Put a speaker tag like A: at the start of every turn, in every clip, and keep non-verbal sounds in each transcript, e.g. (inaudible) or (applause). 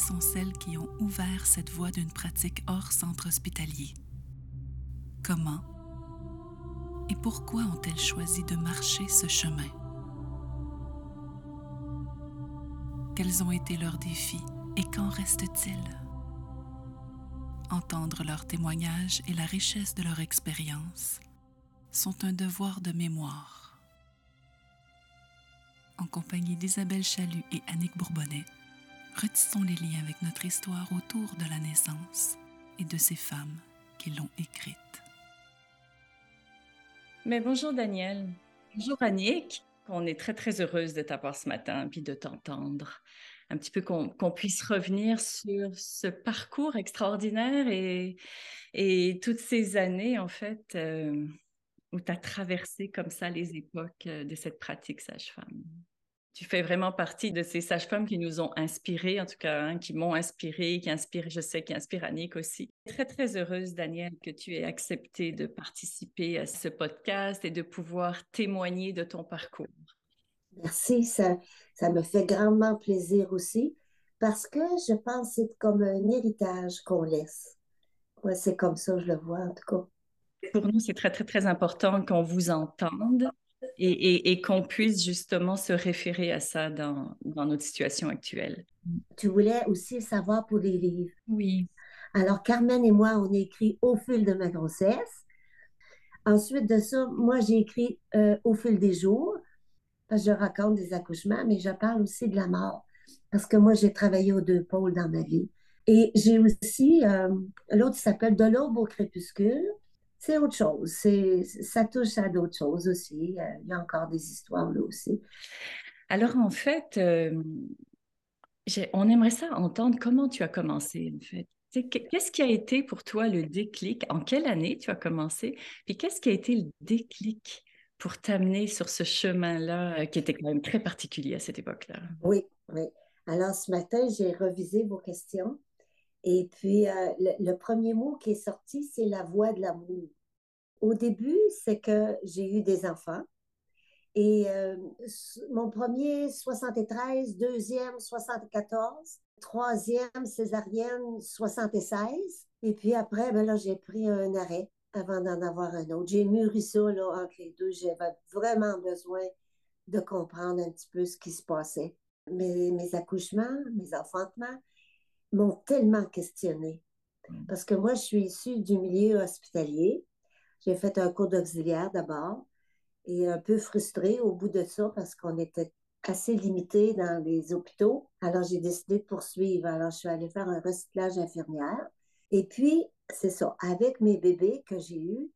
A: Sont celles qui ont ouvert cette voie d'une pratique hors centre hospitalier? Comment et pourquoi ont-elles choisi de marcher ce chemin? Quels ont été leurs défis et qu'en reste-t-il? Entendre leurs témoignages et la richesse de leur expérience sont un devoir de mémoire. En compagnie d'Isabelle Chalut et Annick Bourbonnais, retissons les liens avec notre histoire autour de la naissance et de ces femmes qui l'ont écrite.
B: Mais bonjour Daniel. Bonjour Annick. On est très très heureuse de t'avoir ce matin puis de t'entendre. Un petit peu qu'on puisse revenir sur ce parcours extraordinaire et, toutes ces années en fait euh, où tu as traversé comme ça les époques euh, de cette pratique sage-femme. Tu fais vraiment partie de ces sages-femmes qui nous ont inspirés, en tout cas, hein, qui m'ont inspiré, qui inspirent, je sais, qui inspirent Annick aussi. Très, très heureuse, Daniel, que tu aies accepté de participer à ce podcast et de pouvoir témoigner de ton parcours.
C: Merci, ça, ça me fait grandement plaisir aussi parce que je pense que c'est comme un héritage qu'on laisse. C'est comme ça, je le vois en tout cas.
B: Pour nous, c'est très, très, très important qu'on vous entende et, qu'on puisse justement se référer à ça dans, dans, notre situation actuelle.
C: Tu voulais aussi savoir pour les livres.
B: Oui.
C: Alors, Carmen et moi, on a écrit Au fil de ma grossesse. Ensuite de ça, moi, j'ai écrit euh, Au fil des jours, parce que je raconte des accouchements, mais je parle aussi de la mort, parce que moi, j'ai travaillé aux deux pôles dans ma vie. Et j'ai aussi, euh, l'autre s'appelle De l'aube au crépuscule c'est autre chose. C'est, ça touche à d'autres choses aussi. Euh, il y a encore des histoires là aussi.
B: Alors, en fait, euh, on aimerait ça entendre comment tu as commencé, en fait. Qu'est-ce qui a été pour toi le déclic? En quelle année tu as commencé? Puis qu'est-ce qui a été le déclic pour t'amener sur ce chemin-là euh, qui était quand même très particulier à cette époque-là?
C: Oui, oui. Alors, ce matin, j'ai revisé vos questions et puis, euh, le, premier mot qui est sorti, c'est la voix de l'amour. Au début, c'est que j'ai eu des enfants. Et euh, mon premier, 73, deuxième, 74, troisième, césarienne, 76. Et puis après, ben là, j'ai pris un arrêt avant d'en avoir un autre. J'ai mûri ça là, entre les deux. J'avais vraiment besoin de comprendre un petit peu ce qui se passait. Mes, mes accouchements, mes enfantements, m'ont tellement questionné. Mm. Parce que moi, je suis issue du milieu hospitalier. J'ai fait un cours d'auxiliaire d'abord et un peu frustrée au bout de ça parce qu'on était assez limité dans les hôpitaux. Alors, j'ai décidé de poursuivre. Alors, je suis allée faire un recyclage infirmière. Et puis, c'est ça, avec mes bébés que j'ai eus,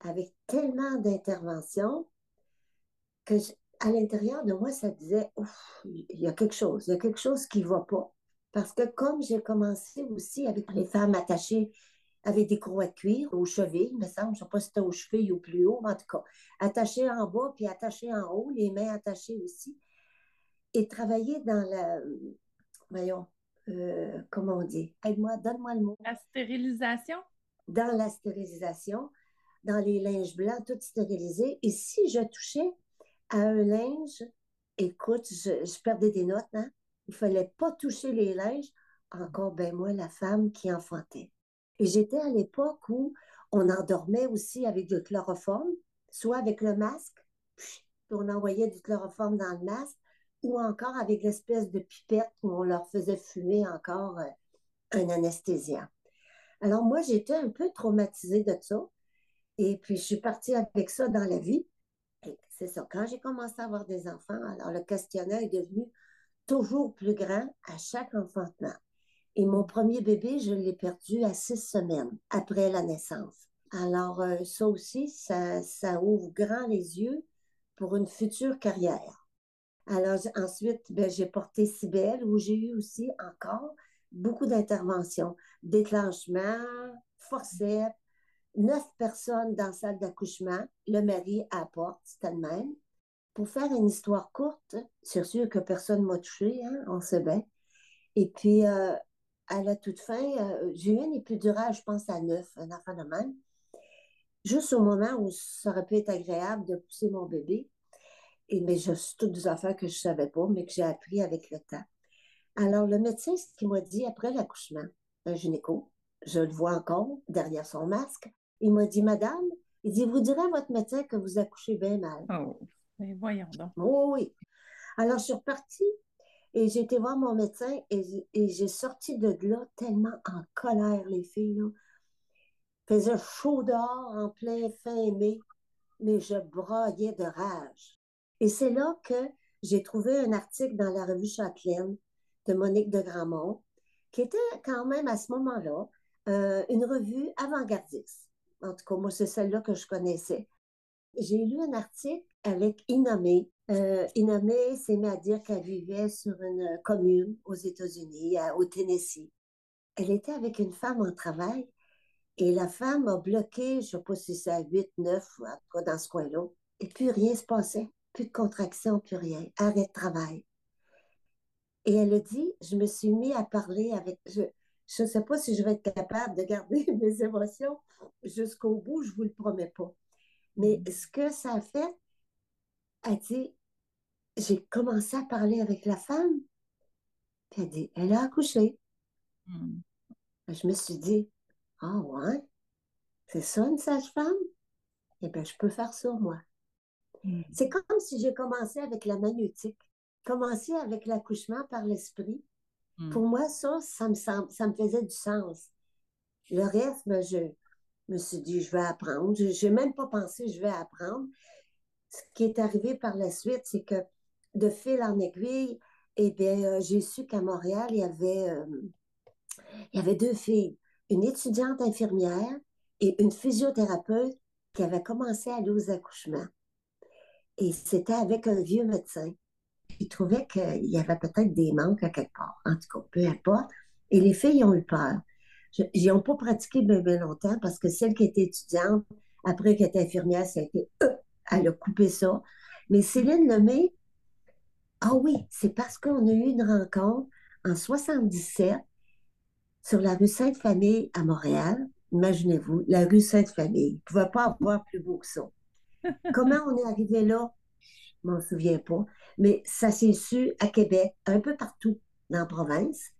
C: avec tellement d'interventions, que à l'intérieur de moi, ça disait, il y a quelque chose, il y a quelque chose qui ne va pas. Parce que comme j'ai commencé aussi avec les femmes attachées avec des croix de cuir aux chevilles, il me semble, je ne sais pas si c'était aux chevilles ou plus haut, mais en tout cas, attachées en bas puis attachées en haut, les mains attachées aussi. Et travailler dans la, voyons, euh, comment on dit? Aide-moi, donne-moi le mot.
B: La stérilisation?
C: Dans la stérilisation, dans les linges blancs, tout stérilisé. Et si je touchais à un linge, écoute, je, je perdais des notes, hein? Il fallait pas toucher les linges, encore ben moi, la femme qui enfantait. Et j'étais à l'époque où on endormait aussi avec du chloroforme, soit avec le masque, puis on envoyait du chloroforme dans le masque, ou encore avec l'espèce de pipette où on leur faisait fumer encore euh, un anesthésiant. Alors moi, j'étais un peu traumatisée de ça. Et puis, je suis partie avec ça dans la vie. C'est ça. Quand j'ai commencé à avoir des enfants, alors le questionnaire est devenu toujours plus grand à chaque enfantement. Et mon premier bébé, je l'ai perdu à six semaines après la naissance. Alors, euh, ça aussi, ça, ouvre grand les yeux pour une future carrière. Alors ensuite, ben, j'ai porté Cybelle où j'ai eu aussi encore beaucoup d'interventions, déclenchement, forceps, neuf personnes dans la salle d'accouchement, le mari apporte, c'était le même. Pour faire une histoire courte, c'est sûr que personne ne m'a touché, hein, on sait bien. Et puis, euh, à la toute fin, euh, j'ai eu un épidural, je pense, à neuf, un enfant de même. Juste au moment où ça aurait pu être agréable de pousser mon bébé. Et, mais je, toutes des affaires que je ne savais pas, mais que j'ai appris avec le temps. Alors, le médecin, ce qu'il m'a dit après l'accouchement, un gynéco, je le vois encore derrière son masque, il m'a dit, Madame, il dit, vous direz à votre médecin que vous accouchez bien mal.
B: Oh, mais voyons donc.
C: Oh, oui. Alors, je suis repartie et j'ai été voir mon médecin et, j'ai sorti de là tellement en colère, les filles. Il faisait chaud dehors en plein fin mai, mais je broyais de rage. Et c'est là que j'ai trouvé un article dans la revue Châtelaine de Monique de Grandmont, qui était quand même à ce moment-là euh, une revue avant-gardiste. En tout cas, moi, c'est celle-là que je connaissais. J'ai lu un article avec Inamé. Euh, Inamé s'est mis à dire qu'elle vivait sur une commune aux États-Unis, au Tennessee. Elle était avec une femme en travail et la femme a bloqué, je ne sais pas si c'est à 8, 9, en tout cas dans ce coin-là. Et puis rien se passait. Plus de contraction, plus rien. Arrêt de travail. Et elle a dit, je me suis mis à parler avec, je ne sais pas si je vais être capable de garder (laughs) mes émotions jusqu'au bout, je ne vous le promets pas. Mais mm. ce que ça a fait, elle dit, j'ai commencé à parler avec la femme, puis elle dit, elle a accouché. Mm. Je me suis dit, ah ouais, c'est ça une sage-femme? Eh bien, je peux faire ça, moi. Mm. C'est comme si j'ai commencé avec la magnétique, commencé avec l'accouchement par l'esprit. Pour moi, ça, ça me, ça me faisait du sens. Le reste, ben, je me suis dit, je vais apprendre. Je n'ai même pas pensé, je vais apprendre. Ce qui est arrivé par la suite, c'est que de fil en aiguille, eh bien, euh, j'ai su qu'à Montréal, il y, avait, euh, il y avait deux filles, une étudiante infirmière et une physiothérapeute qui avaient commencé à aller aux accouchements. Et c'était avec un vieux médecin. Il trouvait qu'il y avait peut-être des manques à quelque part. En tout cas, peu importe. Et les filles ont eu peur. Ils n'ont pas pratiqué bien, longtemps parce que celle qui était étudiante, après qu'elle était infirmière, ça a été, euh, elle a coupé ça. Mais Céline Lemay, ah oui, c'est parce qu'on a eu une rencontre en 77 sur la rue Sainte-Famille à Montréal. Imaginez-vous, la rue Sainte-Famille. Il ne pouvait pas avoir plus beau que ça. (laughs) Comment on est arrivé là? Je m'en souviens pas. Mais ça s'est su à Québec, un peu partout dans la province.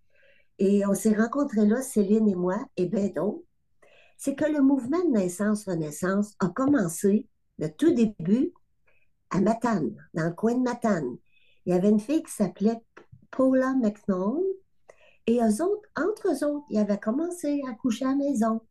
C: Et on s'est rencontrés là, Céline et moi, et ben d'autres. C'est que le mouvement de naissance-renaissance a commencé, le tout début, à Matane, dans le coin de Matane. Il y avait une fille qui s'appelait Paula McNaught, et eux autres, entre eux autres, ils avaient commencé à coucher à la maison.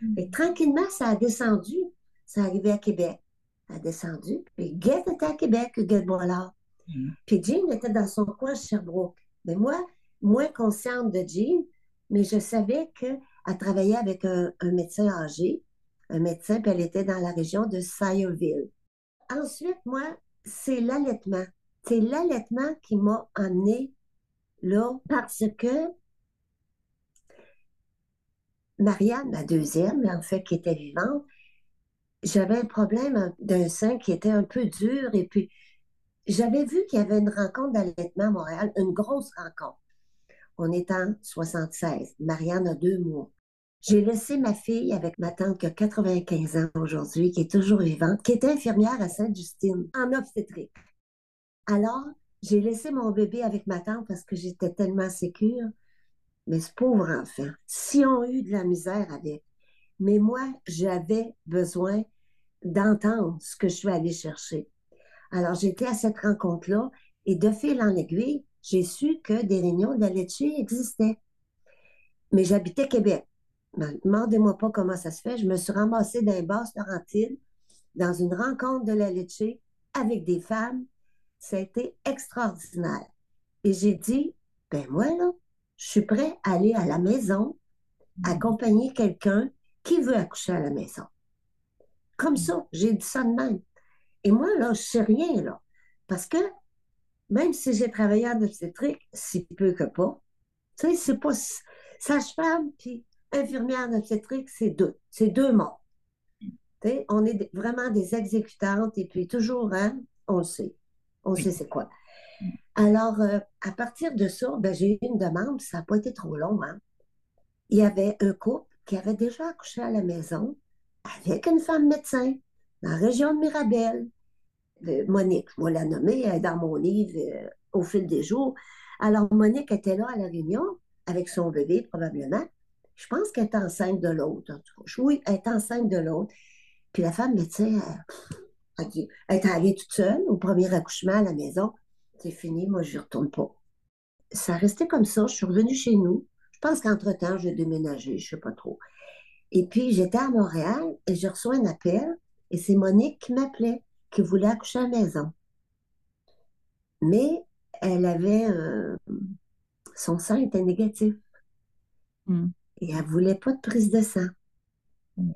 C: Mm. Et tranquillement, ça a descendu. Ça arrivait à Québec. Ça a descendu. Puis Guette était à Québec, Guette Boilard. Mm. Puis Jean était dans son coin à Sherbrooke. Mais moi, moins consciente de Jean, mais je savais qu'elle travaillait avec un, médecin âgé, un médecin, puis elle était dans la région de Sayreville. Ensuite, moi, c'est l'allaitement. C'est l'allaitement qui m'a amené là parce que Marianne, ma deuxième, en fait, qui était vivante, j'avais un problème d'un sein qui était un peu dur et puis j'avais vu qu'il y avait une rencontre d'allaitement à Montréal, une grosse rencontre. On est en 76. Marianne a deux mois. J'ai laissé ma fille avec ma tante qui a 95 ans aujourd'hui, qui est toujours vivante, qui était infirmière à Sainte-Justine, en obstétrique. Alors, j'ai laissé mon bébé avec ma tante parce que j'étais tellement sécure. Mais ce pauvre enfant, si on a eu de la misère avec. Mais moi, j'avais besoin d'entendre ce que je suis allée chercher. Alors, j'étais à cette rencontre-là et de fil en aiguille, j'ai su que des réunions de la existaient. Mais j'habitais Québec. Demandez-moi pas comment ça se fait. Je me suis ramassée dans les basses Laurentides, dans une rencontre de la laitier avec des femmes. Ça a été extraordinaire. Et j'ai dit, ben moi, là, je suis prêt à aller à la maison, accompagner quelqu'un qui veut accoucher à la maison. Comme ça, j'ai dit ça de même. Et moi, là, je sais rien, là. Parce que même si j'ai travaillé en obstétrique, si peu que pas, tu sais, c'est pas sage-femme puis infirmière en obstétrique, c'est deux. C'est deux mots. Tu sais, on est vraiment des exécutantes et puis toujours, hein, on le sait. On sait c'est quoi. Alors, euh, à partir de ça, ben, j'ai eu une demande, ça n'a pas été trop long. Hein. Il y avait un couple qui avait déjà accouché à la maison avec une femme médecin dans la région de Mirabel. Monique, je vais la nommer, elle est dans mon livre euh, au fil des jours. Alors, Monique était là à la réunion avec son bébé, probablement. Je pense qu'elle est enceinte de l'autre. Oui, elle est enceinte de l'autre. Puis la femme médecin, elle, elle est allée toute seule au premier accouchement à la maison. C'est fini, moi, je n'y retourne pas. Ça restait comme ça. Je suis revenue chez nous. Je pense qu'entre-temps, j'ai déménagé, je ne sais pas trop. Et puis, j'étais à Montréal et je reçois un appel et c'est Monique qui m'appelait, qui voulait accoucher à la maison. Mais elle avait. son sang était négatif. Hmm. Et elle ne voulait pas de prise de sang. Hmm.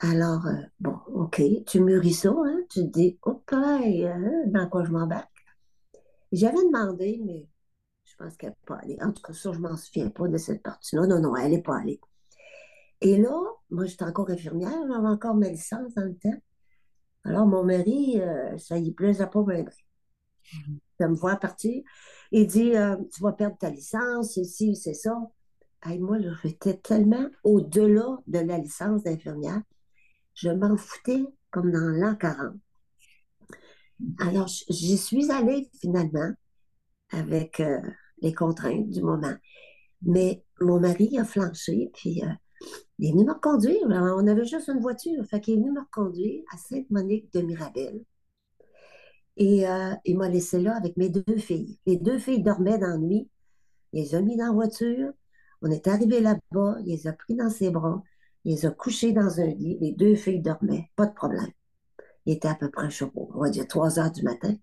C: Alors, euh, bon, OK, tu mûris ça, hein? Tu te dis, oh, dans quoi je m'embarque? J'avais demandé, mais je pense qu'elle n'est pas allée. En tout cas, ça, je ne m'en souviens pas de cette partie-là. Non, non, elle n'est pas allée. Et là, moi, j'étais encore infirmière, j'avais encore ma licence dans le temps. Alors, mon mari, euh, ça y plaisait pas bien. De me voir partir. Il dit euh, Tu vas perdre ta licence, c'est ci, c'est ça. Et moi, j'étais tellement au-delà de la licence d'infirmière, je m'en foutais comme dans l'an 40. Alors, j'y suis allée finalement avec euh, les contraintes du moment. Mais mon mari a flanché, puis euh, il est venu me reconduire. On avait juste une voiture, fait qu'il est venu me reconduire à Sainte-Monique de Mirabel. Et euh, il m'a laissé là avec mes deux filles. Les deux filles dormaient dans la nuit. Il les a mis dans la voiture. On est arrivé là-bas, il les a pris dans ses bras, il les a couchés dans un lit. Les deux filles dormaient, pas de problème. Il était à peu près, chaud, on va dire 3 heures du matin.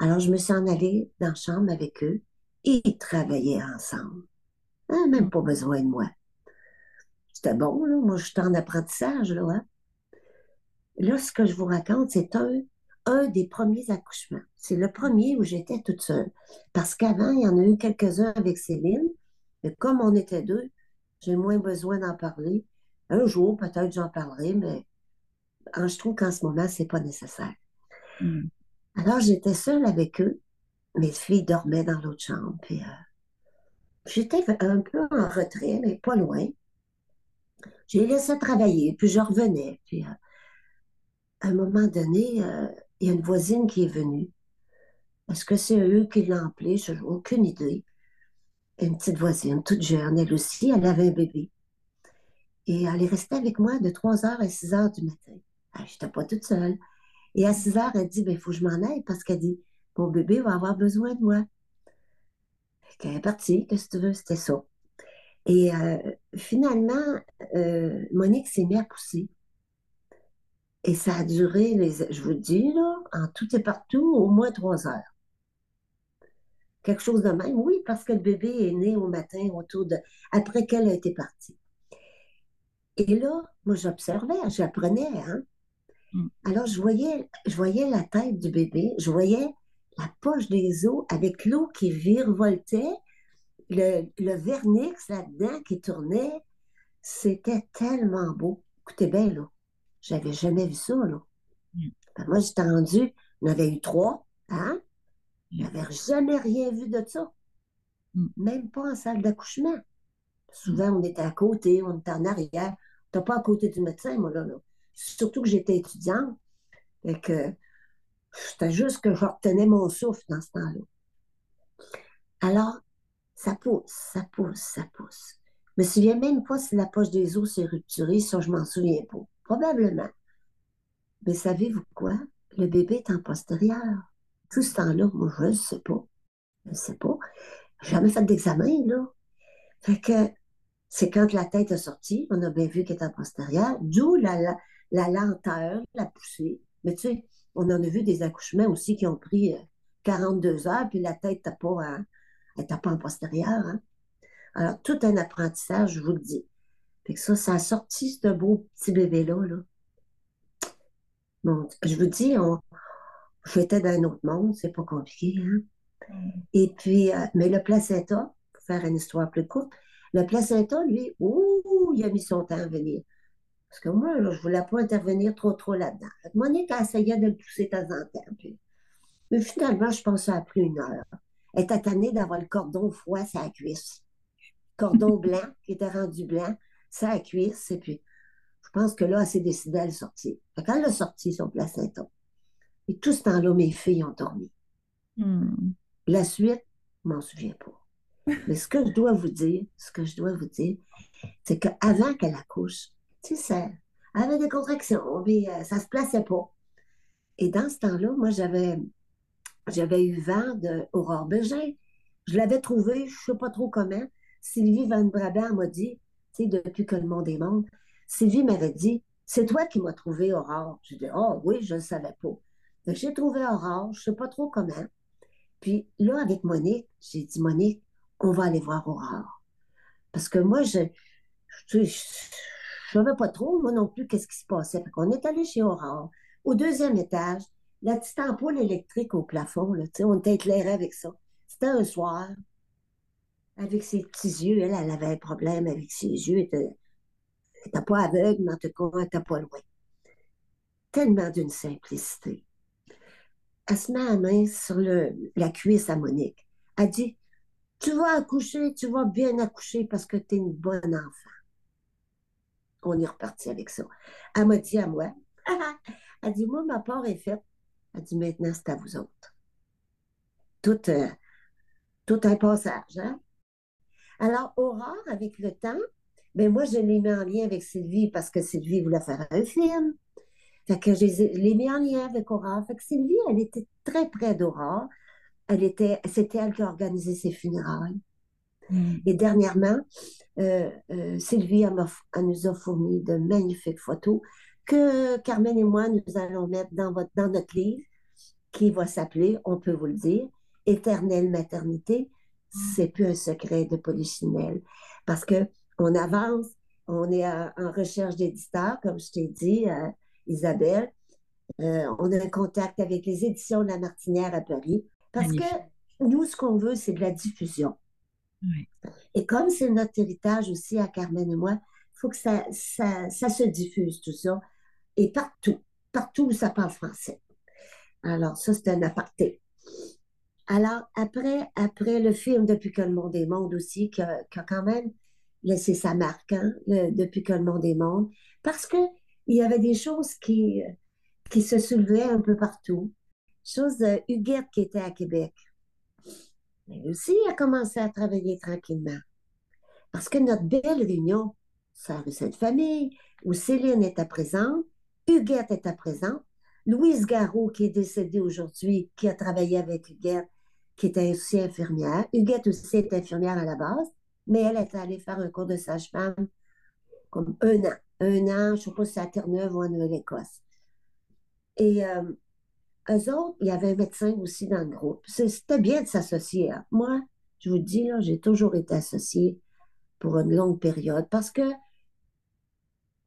C: Alors, je me suis en allée dans la chambre avec eux et ils travaillaient ensemble. Hein, même pas besoin de moi. C'était bon, là. Moi, j'étais en apprentissage, là. Hein. Là, ce que je vous raconte, c'est un, un des premiers accouchements. C'est le premier où j'étais toute seule. Parce qu'avant, il y en a eu quelques-uns avec Céline. Mais comme on était deux, j'ai moins besoin d'en parler. Un jour, peut-être j'en parlerai, mais je trouve qu'en ce moment, ce n'est pas nécessaire. Hmm. Alors, j'étais seule avec eux. Mes filles dormaient dans l'autre chambre. Puis, euh, j'étais un peu en retrait, mais pas loin. J'ai laissé travailler, puis je revenais. Puis, euh, à un moment donné, euh, il y a une voisine qui est venue. Est-ce que c'est eux qui l'ont appelée? Je n'ai aucune idée. Une petite voisine, toute jeune, elle aussi, elle avait un bébé. Et elle est restée avec moi de 3 h à 6 h du matin. Je n'étais pas toute seule. Et à 6 heures, elle dit, il ben, faut que je m'en aille parce qu'elle dit, mon bébé va avoir besoin de moi. Elle est partie, qu'est-ce que tu veux, c'était ça. Et euh, finalement, euh, Monique s'est mise à pousser. Et ça a duré, je vous le dis, là, en tout et partout, au moins trois heures. Quelque chose de même, oui, parce que le bébé est né au matin autour de. après qu'elle a été partie. Et là, moi, j'observais, j'apprenais, hein. Mm. Alors, je voyais, je voyais la tête du bébé, je voyais la poche des os avec l'eau qui virevoltait, le, le vernix là-dedans qui tournait. C'était tellement beau. Écoutez bien, là. J'avais jamais vu ça, là. Mm. Ben, moi, j'étais rendu, on avait eu trois, hein? Je n'avais jamais rien vu de ça. Mm. Même pas en salle d'accouchement. Souvent, on était à côté, on était en arrière. On n'était pas à côté du médecin, moi, là. là. Surtout que j'étais étudiante. Et que c'était juste que je retenais mon souffle dans ce temps-là. Alors, ça pousse, ça pousse, ça pousse. Je me souviens même pas si la poche des os s'est rupturée, ça, je m'en souviens pas. Probablement. Mais savez-vous quoi? Le bébé est en postérieur. Tout ce temps-là, je ne sais pas. Je ne sais pas. jamais fait d'examen, là. Fait que c'est quand la tête est sortie, on a bien vu qu'elle était en postérieur, d'où la, la lenteur, la poussée. Mais tu sais, on en a vu des accouchements aussi qui ont pris 42 euh, heures, puis la tête n'était pas, pas en postérieur. Hein. Alors, tout un apprentissage, je vous le dis. Fait que ça, ça a sorti ce beau petit bébé-là. Là. je vous dis, on, j'étais dans un autre monde, c'est pas compliqué. Hein? Et puis, euh, mais le placenta, pour faire une histoire plus courte, le placenta, lui, ouh, il a mis son temps à venir. Parce que moi, je ne voulais pas intervenir trop, trop là-dedans. Monique a essayé de le pousser de temps en temps. Mais finalement, je ça a pris une heure. Elle était tannée d'avoir le cordon froid sur la cuisse. Cordon (laughs) blanc, qui était rendu blanc, sur la cuisse. Et puis, je pense que là, elle s'est décidée à le sortir. quand elle a sorti son placenta, et tout ce temps-là, mes filles ont dormi. Hmm. La suite, je m'en souviens pas. Mais ce que je dois vous dire, ce que je dois vous dire, c'est qu'avant qu'elle accouche, tu sais, elle avait des contractions, puis euh, ça se plaçait pas. Et dans ce temps-là, moi, j'avais, j'avais eu vent d'Aurore Bégin. Je l'avais trouvé, je sais pas trop comment. Sylvie Van Brabant m'a dit, tu sais, depuis que le monde est monde, Sylvie m'avait dit, c'est toi qui m'as trouvé Aurore. J'ai dit, oh oui, je ne savais pas. J'ai trouvé Aurore, je ne sais pas trop comment. Puis là, avec Monique, j'ai dit, Monique, on va aller voir Aurore. Parce que moi, je ne savais pas trop, moi non plus, qu'est-ce qui se passait. On est allé chez Aurore. Au deuxième étage, la petite ampoule électrique au plafond, là, on était éclairé avec ça. C'était un soir. Avec ses petits yeux, elle, elle avait un problème avec ses yeux. Elle n'était pas aveugle, mais en tout cas, elle n'était pas loin. Tellement d'une simplicité elle se met la main sur la cuisse à Monique. Elle dit Tu vas accoucher, tu vas bien accoucher parce que tu es une bonne enfant. On est reparti avec ça. Elle m'a dit à moi (laughs) Elle dit Moi, ma part est faite. Elle dit Maintenant, c'est à vous autres. Tout, euh, un passage. Hein? Alors, Aurore, avec le temps, ben moi, je l'ai mis en lien avec Sylvie parce que Sylvie voulait faire un film. Fait que je l'ai mis en lien avec Aurore. Fait que Sylvie, elle était très près d'Aurore. Elle était, c'était elle qui a organisé ses funérailles. Mm. Et dernièrement, euh, euh, Sylvie elle, nous a fourni de magnifiques photos que Carmen et moi, nous allons mettre dans, votre, dans notre livre qui va s'appeler, on peut vous le dire, Éternelle maternité. C'est plus un secret de Polichinelle. Parce que on avance, on est en recherche d'éditeurs, comme je t'ai dit. Euh, Isabelle. Euh, on a un contact avec les éditions de la Martinière à Paris. Parce que nous, ce qu'on veut, c'est de la diffusion. Et comme c'est notre héritage aussi à Carmen et moi, il faut que ça, ça, se diffuse, tout ça. Et partout, partout où ça parle français. Alors, ça, c'est un aparté. Alors, après, après le film Depuis que le monde est monde aussi, qui a, quand même laissé sa marque, hein, Depuis que le monde est monde, parce que il y avait des choses qui, se soulevaient un peu partout. Chose de Huguette qui était à Québec. Mais aussi a commencé à travailler tranquillement. Parce que notre belle réunion, ça rue Sainte-Famille, où Céline était présente, Huguette était présente, Louise Garot, qui est décédée aujourd'hui, qui a travaillé avec Huguette, qui était aussi infirmière. Huguette aussi est infirmière à la base, mais elle est allée faire un cours de sage-femme comme un an un an, je ne sais pas si c'est à Terre-Neuve ou en Nouvelle-Écosse. Et euh, eux autres, il y avait un médecin aussi dans le groupe. C'était bien de s'associer. Hein. Moi, je vous dis, j'ai toujours été associée pour une longue période parce que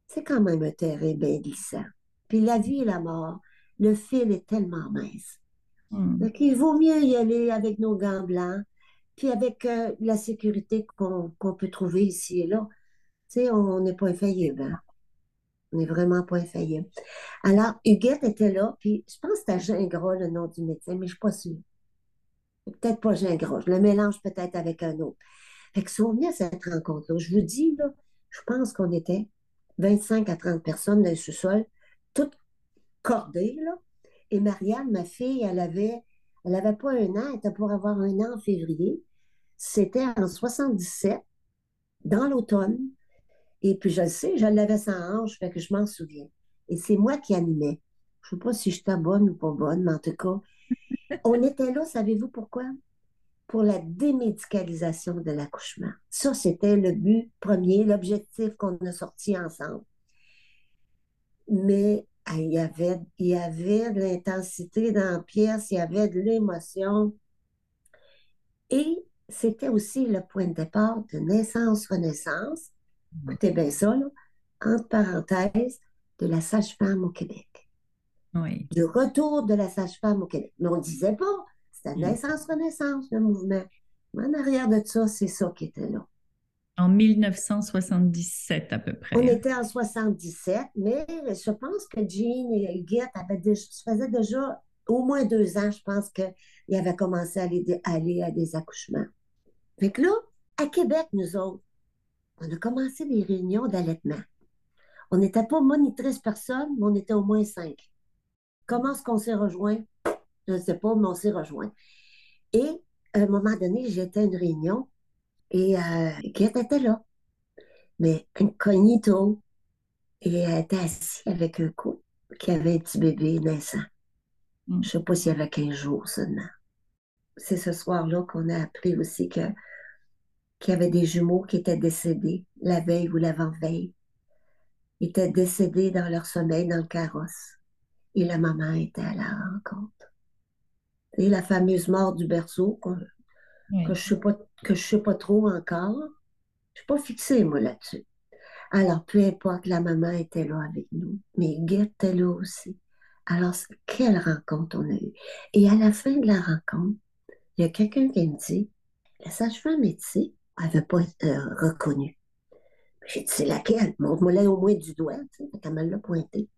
C: c'est quand même un terrain bien glissant. Puis la vie et la mort, le fil est tellement mince. Hmm. Donc, il vaut mieux y aller avec nos gants blancs, puis avec euh, la sécurité qu'on peut trouver ici et là. On n'est pas infaillible. Hein. On n'est vraiment pas infaillible. Alors, Huguette était là, puis je pense que c'était Gingras, le nom du médecin, mais je ne suis pas sûre. Peut-être pas Gingras. Je le mélange peut-être avec un autre. Fait que souvenez à cette rencontre-là. Je vous dis, là, je pense qu'on était 25 à 30 personnes dans le sous-sol, toutes cordées, là. Et Marianne, ma fille, elle avait, elle n'avait pas un an, elle était pour avoir un an en février. C'était en 77, dans l'automne. Et puis, je le sais, je l'avais sans hanche, fait que je m'en souviens. Et c'est moi qui animais. Je ne sais pas si j'étais bonne ou pas bonne, mais en tout cas, (laughs) on était là, savez-vous pourquoi? Pour la démédicalisation de l'accouchement. Ça, c'était le but premier, l'objectif qu'on a sorti ensemble. Mais ah, il y avait, il y avait de l'intensité dans la pièce, il y avait de l'émotion. Et c'était aussi le point de départ de naissance-renaissance écoutez bien ça, entre parenthèses, de la sage-femme au Québec.
A: Oui.
C: Du retour de la sage-femme au Québec. Mais on ne disait pas, C'était naissance-renaissance, le mouvement. En arrière de ça, c'est ça qui était là.
B: En 1977 à peu près.
C: On était en 77, mais je pense que Jean et Guette avaient déjà, faisait déjà au moins deux ans, je pense qu'ils avaient commencé à aller, aller à des accouchements. Fait que là, à Québec, nous autres, on a commencé des réunions d'allaitement. On n'était pas monitrice personne, mais on était au moins cinq. Comment est-ce qu'on s'est rejoint? Je ne sais pas, mais on s'est rejoint. Et à un moment donné, j'étais à une réunion et euh, était là. Mais incognito. Et elle était assise avec un couple qui avait un petit bébé naissant. Mm. Je ne sais pas s'il y avait 15 jours seulement. C'est ce soir-là qu'on a appris aussi que qu'il y avait des jumeaux qui étaient décédés la veille ou l'avant-veille. Étaient décédés dans leur sommeil dans le carrosse. Et la maman était à la rencontre. Et la fameuse mort du berceau, que, je ne sais, pas, sais pas trop encore. Je ne suis pas fixée, moi, là-dessus. Alors, peu importe, la maman était là avec nous, mais Guette était là aussi. Alors, quelle rencontre on a eue. Et à la fin de la rencontre, il y a quelqu'un qui me dit, la sage-femme ici n'avait pas euh, reconnue. J'ai dit, c'est laquelle? Montre-moi là au moins du doigt, tu sais, elle l'a pointé.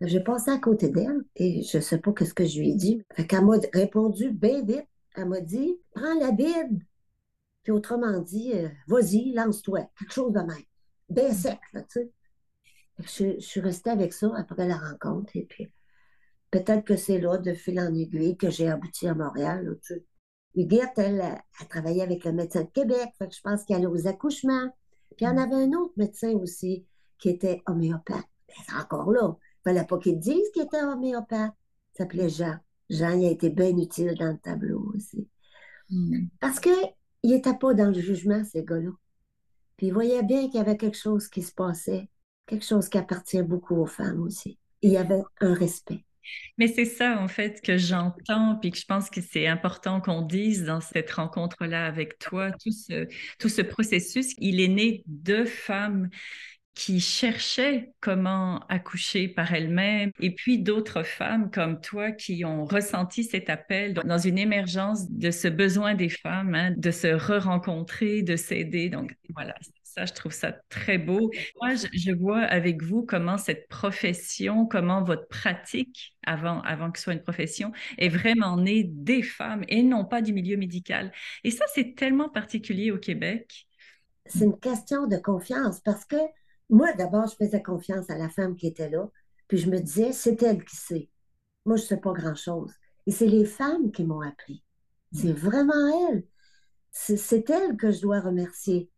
C: J'ai passé à côté d'elle et je ne sais pas ce que je lui ai dit. Fait qu'elle m'a répondu bien vite. Elle m'a dit, prends la Bible. Puis autrement dit, euh, vas-y, lance-toi. Quelque chose de même. Bien sec, là, tu sais. Je, je, suis restée avec ça après la rencontre. Et puis, peut-être que c'est là, de fil en aiguille, que j'ai abouti à Montréal. Là, tu sais. Huguette, elle, a travaillé avec le médecin de Québec. Fait que je pense qu'elle allait aux accouchements. Puis il y en mm. avait un autre médecin aussi qui était homéopathe. C'est encore là. Il ne fallait pas qu'il dise qu'il était homéopathe. Il s'appelait Jean. Jean, il a été bien utile dans le tableau aussi. Mm. Parce qu'il n'était pas dans le jugement, ces gars-là. Puis il voyait bien qu'il y avait quelque chose qui se passait, quelque chose qui appartient beaucoup aux femmes aussi. Il y avait un respect.
B: Mais c'est ça, en fait, que j'entends, puis que je pense que c'est important qu'on dise dans cette rencontre-là avec toi. Tout ce, tout ce processus, il est né de femmes qui cherchaient comment accoucher par elles-mêmes, et puis d'autres femmes comme toi qui ont ressenti cet appel dans une émergence de ce besoin des femmes, hein, de se re-rencontrer, de s'aider. Donc voilà, ça, je trouve ça très beau. Moi, je, vois avec vous comment cette profession, comment votre pratique, avant, avant que ce soit une profession, est vraiment née des femmes et non pas du milieu médical. Et ça, c'est tellement particulier au Québec.
C: C'est une question de confiance parce que moi, d'abord, je faisais confiance à la femme qui était là, puis je me disais, c'est elle qui sait. Moi, je ne sais pas grand-chose. Et c'est les femmes qui m'ont appris. C'est vraiment elles. C'est elles que je dois remercier.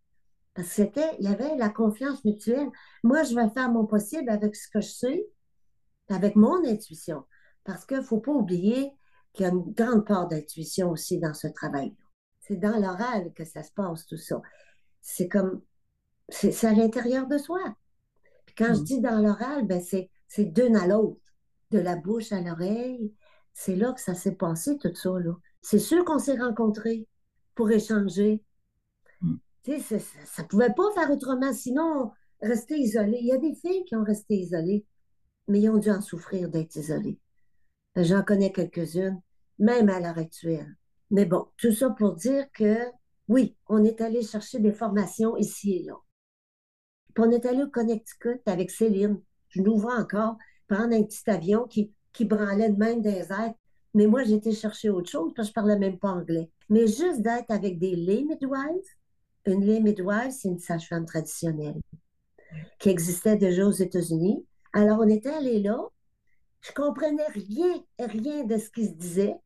C: Parce que c'était, il y avait la confiance mutuelle. Moi, je vais faire mon possible avec ce que je sais, avec mon intuition. Parce qu'il ne faut pas oublier qu'il y a une grande part d'intuition aussi dans ce travail-là. C'est dans l'oral que ça se passe, tout ça. C'est comme, c'est à l'intérieur de soi. Puis quand je mm. dis dans l'oral, ben c'est d'une à l'autre, de la bouche à l'oreille. C'est là que ça s'est passé, tout ça. C'est sûr qu'on s'est rencontrés pour échanger, ça ne pouvait pas faire autrement, sinon rester isolé. Il y a des filles qui ont resté isolées, mais ils ont dû en souffrir d'être isolées. J'en connais quelques-unes, même à l'heure actuelle. Mais bon, tout ça pour dire que oui, on est allé chercher des formations ici et là. Puis on est allé au Connecticut avec Céline. Je nous vois encore prendre un petit avion qui, qui branlait de même des airs. Mais moi, j'étais chercher autre chose parce que je parlais même pas anglais. Mais juste d'être avec des lay midwives, une lait midwife, c'est une sage-femme traditionnelle qui existait déjà aux États-Unis. Alors, on était allé là. Je comprenais rien, rien de ce qui se disait,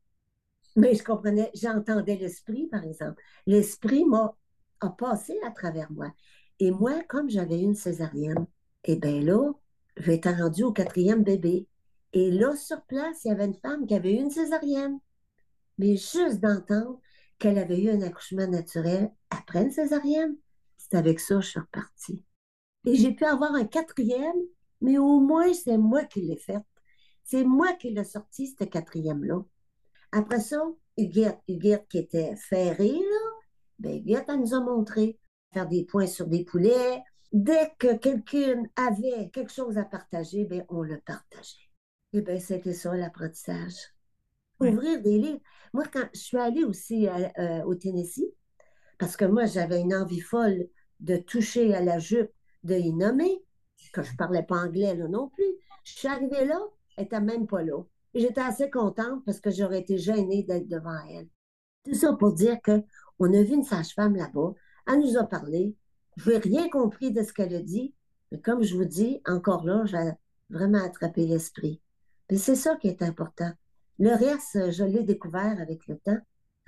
C: mais je comprenais, j'entendais l'esprit, par exemple. L'esprit m'a a passé à travers moi. Et moi, comme j'avais une césarienne, eh bien là, j'étais rendue au quatrième bébé. Et là, sur place, il y avait une femme qui avait une césarienne. Mais juste d'entendre qu'elle avait eu un accouchement naturel après une césarienne. C'est avec ça que je suis repartie. Et j'ai pu avoir un quatrième, mais au moins, c'est moi qui l'ai fait. C'est moi qui l'ai sorti, ce quatrième-là. Après ça, Huguette, Huguette qui était ferrée, là, ben, Huguette, elle nous a montré faire des points sur des poulets. Dès que quelqu'un avait quelque chose à partager, ben, on le partageait. Et bien, c'était ça l'apprentissage. Ouvrir des livres. Moi, quand je suis allée aussi euh, au Tennessee, parce que moi, j'avais une envie folle de toucher à la jupe de nommer, que je ne parlais pas anglais là non plus. Je suis arrivée là, elle n'était même pas là. J'étais assez contente parce que j'aurais été gênée d'être devant elle. Tout ça pour dire qu'on a vu une sage-femme là-bas, elle nous a parlé, je n'ai rien compris de ce qu'elle a dit, mais comme je vous dis, encore là, j'ai vraiment attrapé l'esprit. Mais c'est ça qui est important. Le reste, je l'ai découvert avec le temps.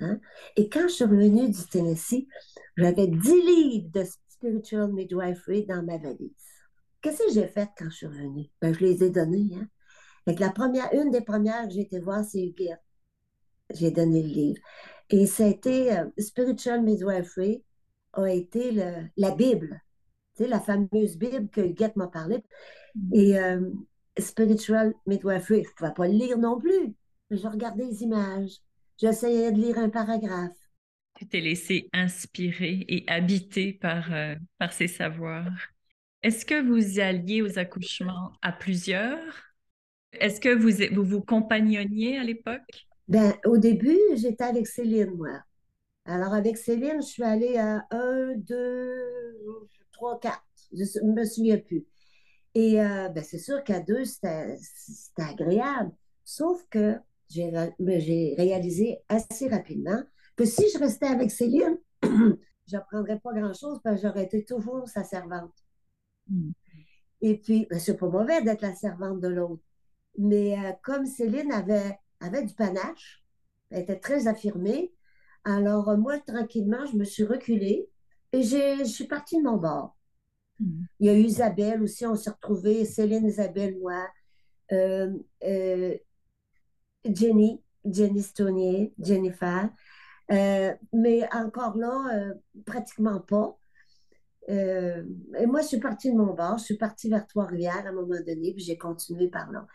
C: Hein. Et quand je suis revenue du Tennessee, j'avais 10 livres de spiritual midwifery dans ma valise. Qu'est-ce que j'ai fait quand je suis revenue? Ben, je les ai donnés. Hein? la première, une des premières que j'ai été voir, c'est Huguette. J'ai donné le livre. Et ça a été euh, Spiritual Midwifery a été la Bible. Tu sais, la fameuse Bible que Huguette m'a parlé. Mm. Et euh, Spiritual Midwifery, je ne pouvais pas le lire non plus. Je regardais les images. J'essayais de lire un paragraphe.
B: Tu t'es laissé inspirer et habiter par, euh, par ces savoirs. Est-ce que vous alliez aux accouchements à plusieurs? Est-ce que vous, vous vous compagnonniez à l'époque?
C: Ben, au début, j'étais avec Céline, moi. Alors, avec Céline, je suis allée à un, deux, trois, quatre. Je ne me souviens plus. Et euh, ben, c'est sûr qu'à deux, c'était agréable. Sauf que j'ai réalisé assez rapidement que si je restais avec Céline, (clears throat) je n'apprendrais pas grand-chose parce que j'aurais été toujours sa servante. Hmm. Et puis, ben, c'est pas mauvais d'être la servante de l'autre. Mais euh, comme Céline avait, avait du panache, elle était très affirmée, alors euh, moi, tranquillement, je me suis reculée et je suis partie de mon bord. Hmm. Il y a eu Isabelle aussi, on s'est retrouvés, Céline, Isabelle, moi, euh, Jenny, Jenny Stonier, Jennifer. mais encore là, pratiquement pas. Euh, et moi, je suis partie de mon bord, je suis partie vers Trois-Rivières à un moment donné, puis j'ai continué par là.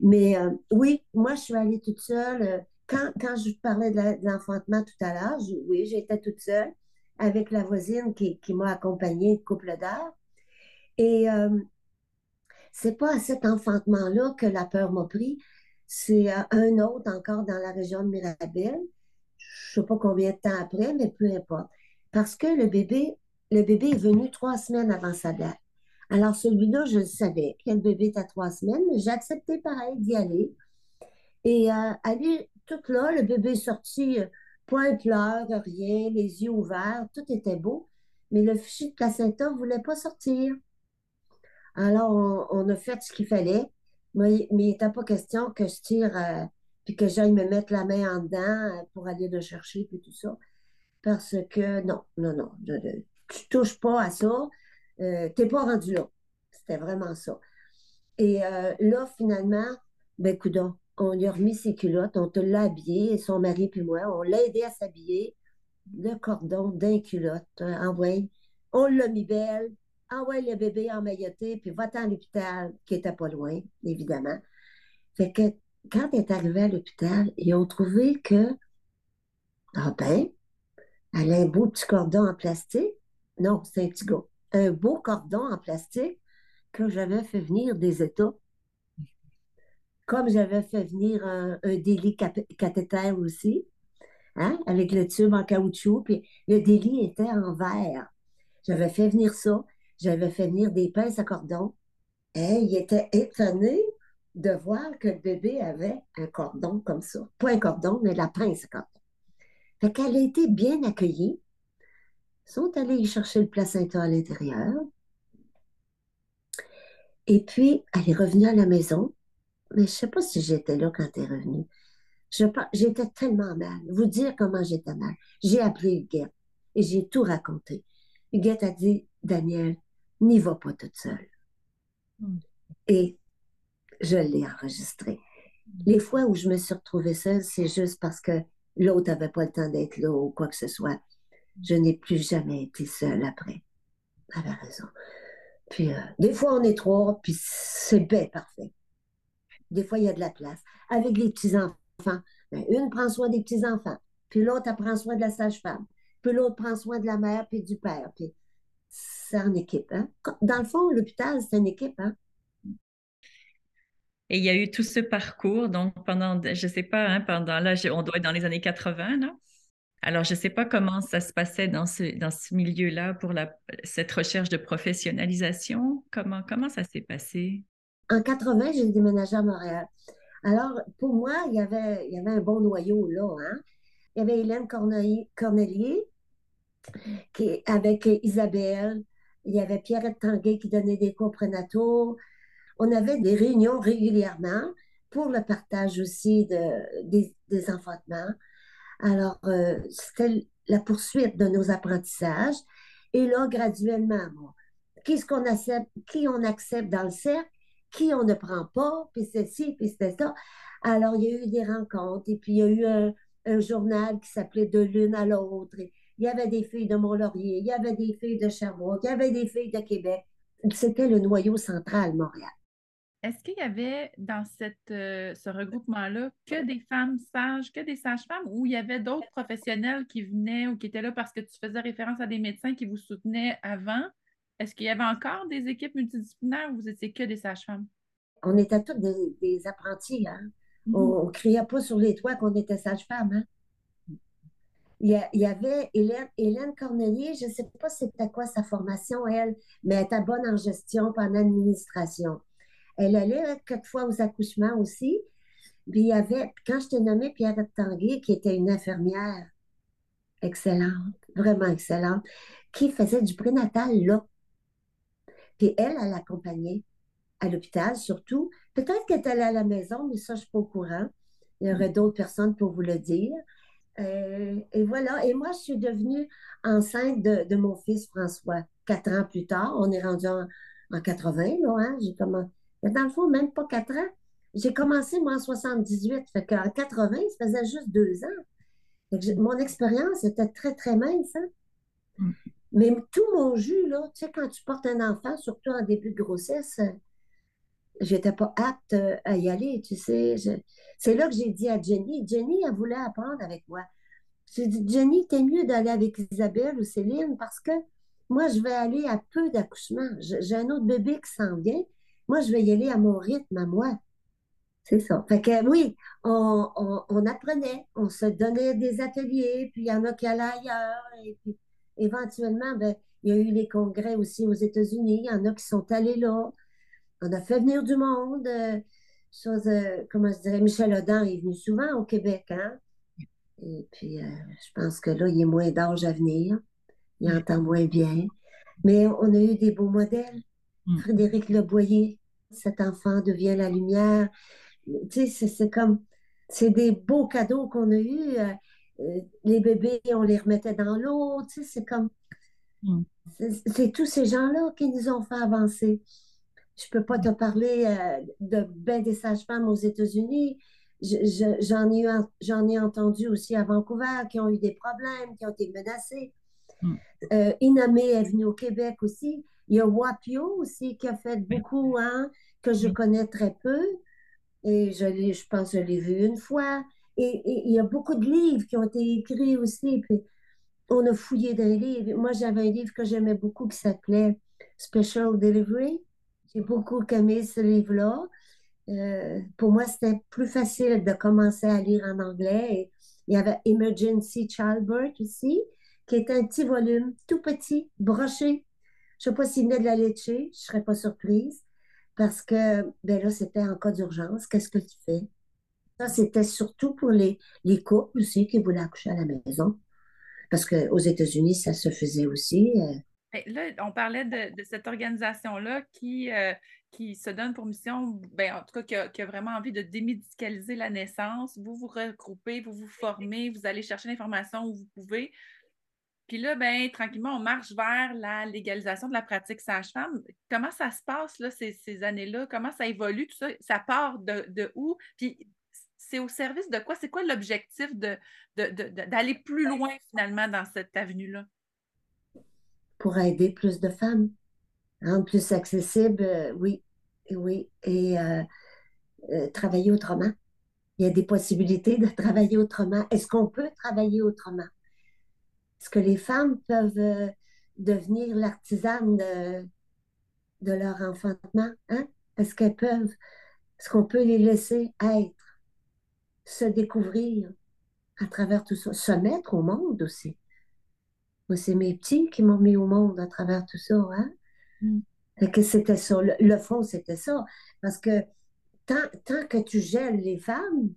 C: Mais euh, oui, moi, je suis allée toute seule. Euh, quand, quand je parlais de l'enfantement tout à l'heure, oui, j'étais toute seule avec la voisine qui, m'a accompagnée couple d'heures. Et c'est pas à cet enfantement-là que la peur m'a pris, c'est un autre encore dans la région de Mirabel. Je sais pas combien de temps après, mais peu importe. Parce que le bébé le bébé est venu trois semaines avant sa date. Alors, celui-là, je savais que le bébé était à trois semaines, mais j'ai accepté pareil d'y aller. Et euh, aller tout là, le bébé est sorti, euh, point pleur, rien, les yeux ouverts, tout était beau, mais le fichier de placenta ne voulait pas sortir. Alors, on, a fait ce qu'il fallait, mais, il n'était pas question que je tire, euh, puis que j'aille me mettre la main en dedans pour aller le chercher, puis tout ça. Parce que non, non, non, tu touches pas à ça, euh, tu n'es pas rendu là. C'était vraiment ça. Et euh, là, finalement, ben, coudon, on lui a remis ses culottes, on te l'a habillé, son mari puis moi, on l'a aidé à s'habiller, le cordon d'un culotte, hein, on l'a mis belle, envoie le bébé emmailloté, puis va-t'en à l'hôpital, qui était pas loin, évidemment. Fait que quand elle est arrivée à l'hôpital, ils ont trouvé que, ah ben, elle a un beau petit cordon en plastique, non, c'est un petit gars. Un beau cordon en plastique que j'avais fait venir des États. Comme j'avais fait venir un, délit cathéter aussi, hein, avec le tube en caoutchouc, puis le délit était en verre. J'avais fait venir ça. J'avais fait venir des pinces à cordon. Et il était étonné de voir que le bébé avait un cordon comme ça. Pas un cordon, mais la pince à cordon. Fait qu'elle a été bien accueillie sont allés chercher le placenta à l'intérieur. Et puis, elle est revenue à la maison. Mais je ne sais pas si j'étais là quand elle est revenue. J'étais tellement mal. Vous dire comment j'étais mal. J'ai appelé Huguette et j'ai tout raconté. Huguette a dit, Daniel, n'y va pas toute seule. Hmm. Et je l'ai enregistré. Les fois où je me suis retrouvée seule, c'est juste parce que l'autre n'avait pas le temps d'être là ou quoi que ce soit je n'ai plus jamais été seule après. Elle a raison. Puis, euh, des fois, on est trois, puis c'est bien parfait. Des fois, il y a de la place. Avec les petits-enfants, ben, une prend soin des petits-enfants, puis l'autre, prend soin de la sage-femme, puis l'autre prend soin de la mère, puis du père. Puis c'est en équipe. Hein? Dans le fond, l'hôpital, c'est une équipe. Hein?
B: Et il y a eu tout ce parcours, donc pendant, je ne sais pas, hein, pendant là, on doit être dans les années 80, là. Alors, je ne sais pas comment ça se passait dans ce, dans ce milieu-là pour la, cette recherche de professionnalisation. Comment, comment ça s'est passé?
C: En 80, j'ai déménagé à Montréal. Alors, pour moi, il y avait, il y avait un bon noyau là. Hein? Il y avait Hélène Cornelier, qui, avec Isabelle. Il y avait Pierrette Tanguay qui donnait des cours prénataux. On avait des réunions régulièrement pour le partage aussi de, des, enfantements. Alors, euh, c'était la poursuite de nos apprentissages. Et là, graduellement, qu'est-ce qu'on accepte, qui on accepte dans le cercle, qui on ne prend pas, puis c'est ci, puis c'est ça. Alors, il y a eu des rencontres, et puis il y a eu un, journal qui s'appelait De l'une à l'autre. Il y avait des filles de Mont-Laurier, il y avait des filles de Sherbrooke, il y avait des filles de Québec. C'était le noyau central, Montréal.
D: Est-ce qu'il y avait dans cette, euh, ce regroupement-là que des femmes sages, que des sages-femmes, ou il y avait d'autres professionnels qui venaient ou qui étaient là parce que tu faisais référence à des médecins qui vous soutenaient avant? Est-ce qu'il y avait encore des équipes multidisciplinaires ou vous étiez que des sages-femmes?
C: On était tous des, apprentis. Hein? Mm-hmm. On ne criait pas sur les toits qu'on était sages-femmes. Hein? Il, y avait Hélène, Hélène Cornelier, je ne sais pas c'était quoi sa formation, elle, mais elle était bonne en gestion en administration. Elle allait quelquefois aux accouchements aussi. Puis il y avait, quand je t'ai nommé Pierrette Tanguay, qui était une infirmière excellente, vraiment excellente, qui faisait du prénatal là. Puis elle, elle l'accompagnait à l'hôpital surtout. Peut-être qu'elle était allée à la maison, mais ça, je ne suis pas au courant. Il y aurait d'autres personnes pour vous le dire. Euh, et voilà. Et moi, je suis devenue enceinte de, mon fils François. Quatre ans plus tard, on est rendu en, 80, là, hein? J'ai commencé dans le fond, même pas quatre ans. J'ai commencé, moi, en 78. Fait qu'en 80, ça faisait juste deux ans. mon expérience était très, très mince. Hein. Mm. Mais tout mon jus, là, tu sais, quand tu portes un enfant, surtout en début de grossesse, j'étais pas apte euh, à y aller, tu sais. C'est là que j'ai dit à Jenny, Jenny, elle voulait apprendre avec moi. J'ai dit, Jenny, t'es mieux d'aller avec Isabelle ou Céline parce que moi, je vais aller à peu d'accouchements. J'ai un autre bébé qui s'en vient. Moi, je vais y aller à mon rythme, à moi. C'est ça. Fait que oui, on, apprenait, on se donnait des ateliers, puis il y en a qui allaient ailleurs. Et puis éventuellement, ben, il y a eu les congrès aussi aux États-Unis. Il y en a qui sont allés là. On a fait venir du monde. Euh, chose, euh, comment je dirais, Michel Audin est venu souvent au Québec. Hein? Et puis, euh, je pense que là, il est moins d'âge à venir. Il entend moins bien. Mais on a eu des beaux modèles. Mm. Frédéric Leboyer, cet enfant devient la lumière. Tu sais, c'est comme, c'est des beaux cadeaux qu'on a eus. Euh, les bébés, on les remettait dans l'eau. Tu sais, c'est comme, mm. c'est tous ces gens-là qui nous ont fait avancer. Je ne peux pas te parler euh, de ben des sages-femmes aux États-Unis. J'en ai, ai entendu aussi à Vancouver qui ont eu des problèmes, qui ont été menacés. Mm. Inamé est venu au Québec aussi. Il y a Wapio aussi qui a fait beaucoup, hein, que je connais très peu. Et je, je pense que je l'ai vu une fois. Et, il y a beaucoup de livres qui ont été écrits aussi. Puis on a fouillé dans les livres. Moi, j'avais un livre que j'aimais beaucoup qui s'appelait Special Delivery. J'ai beaucoup aimé ce livre-là. Euh, pour moi, c'était plus facile de commencer à lire en anglais. il y avait Emergency Childbirth aussi, qui est un petit volume, tout petit, broché, je ne sais pas s'il venait de la laitier, je ne serais pas surprise, parce que ben là, c'était en cas d'urgence. Qu'est-ce que tu fais? Ça, c'était surtout pour les, les couples aussi qui voulaient accoucher à la maison. Parce qu'aux États-Unis, ça se faisait aussi. Euh.
D: Ben, là, on parlait de, cette organisation-là qui, euh, qui se donne pour mission, ben, en tout cas, qui a, vraiment envie de démédicaliser la naissance. Vous vous regroupez, vous vous formez, vous allez chercher l'information où vous pouvez. Puis là, ben, tranquillement, on marche vers la légalisation de la pratique sage-femme. Comment ça se passe, ces, années-là? Comment ça évolue, tout ça? Ça part de, où? Puis c'est au service de quoi? C'est quoi l'objectif d'aller de, plus loin, finalement, dans cette avenue-là?
C: Pour aider plus de femmes, rendre plus accessible, euh, oui, oui, et euh, euh, travailler autrement. Il y a des possibilités de travailler autrement. Est-ce qu'on peut travailler autrement? Est-ce que les femmes peuvent euh, devenir l'artisane de, de, leur enfantement? Hein? Est-ce qu'elles peuvent Est-ce qu'on peut les laisser être, se découvrir à travers tout ça, se mettre au monde aussi? Moi, c'est mes petits qui m'ont mis au monde à travers tout ça, hein? Mm. que c'était ça. Le, fond, c'était ça. Parce que tant, tant, que tu gèles les femmes,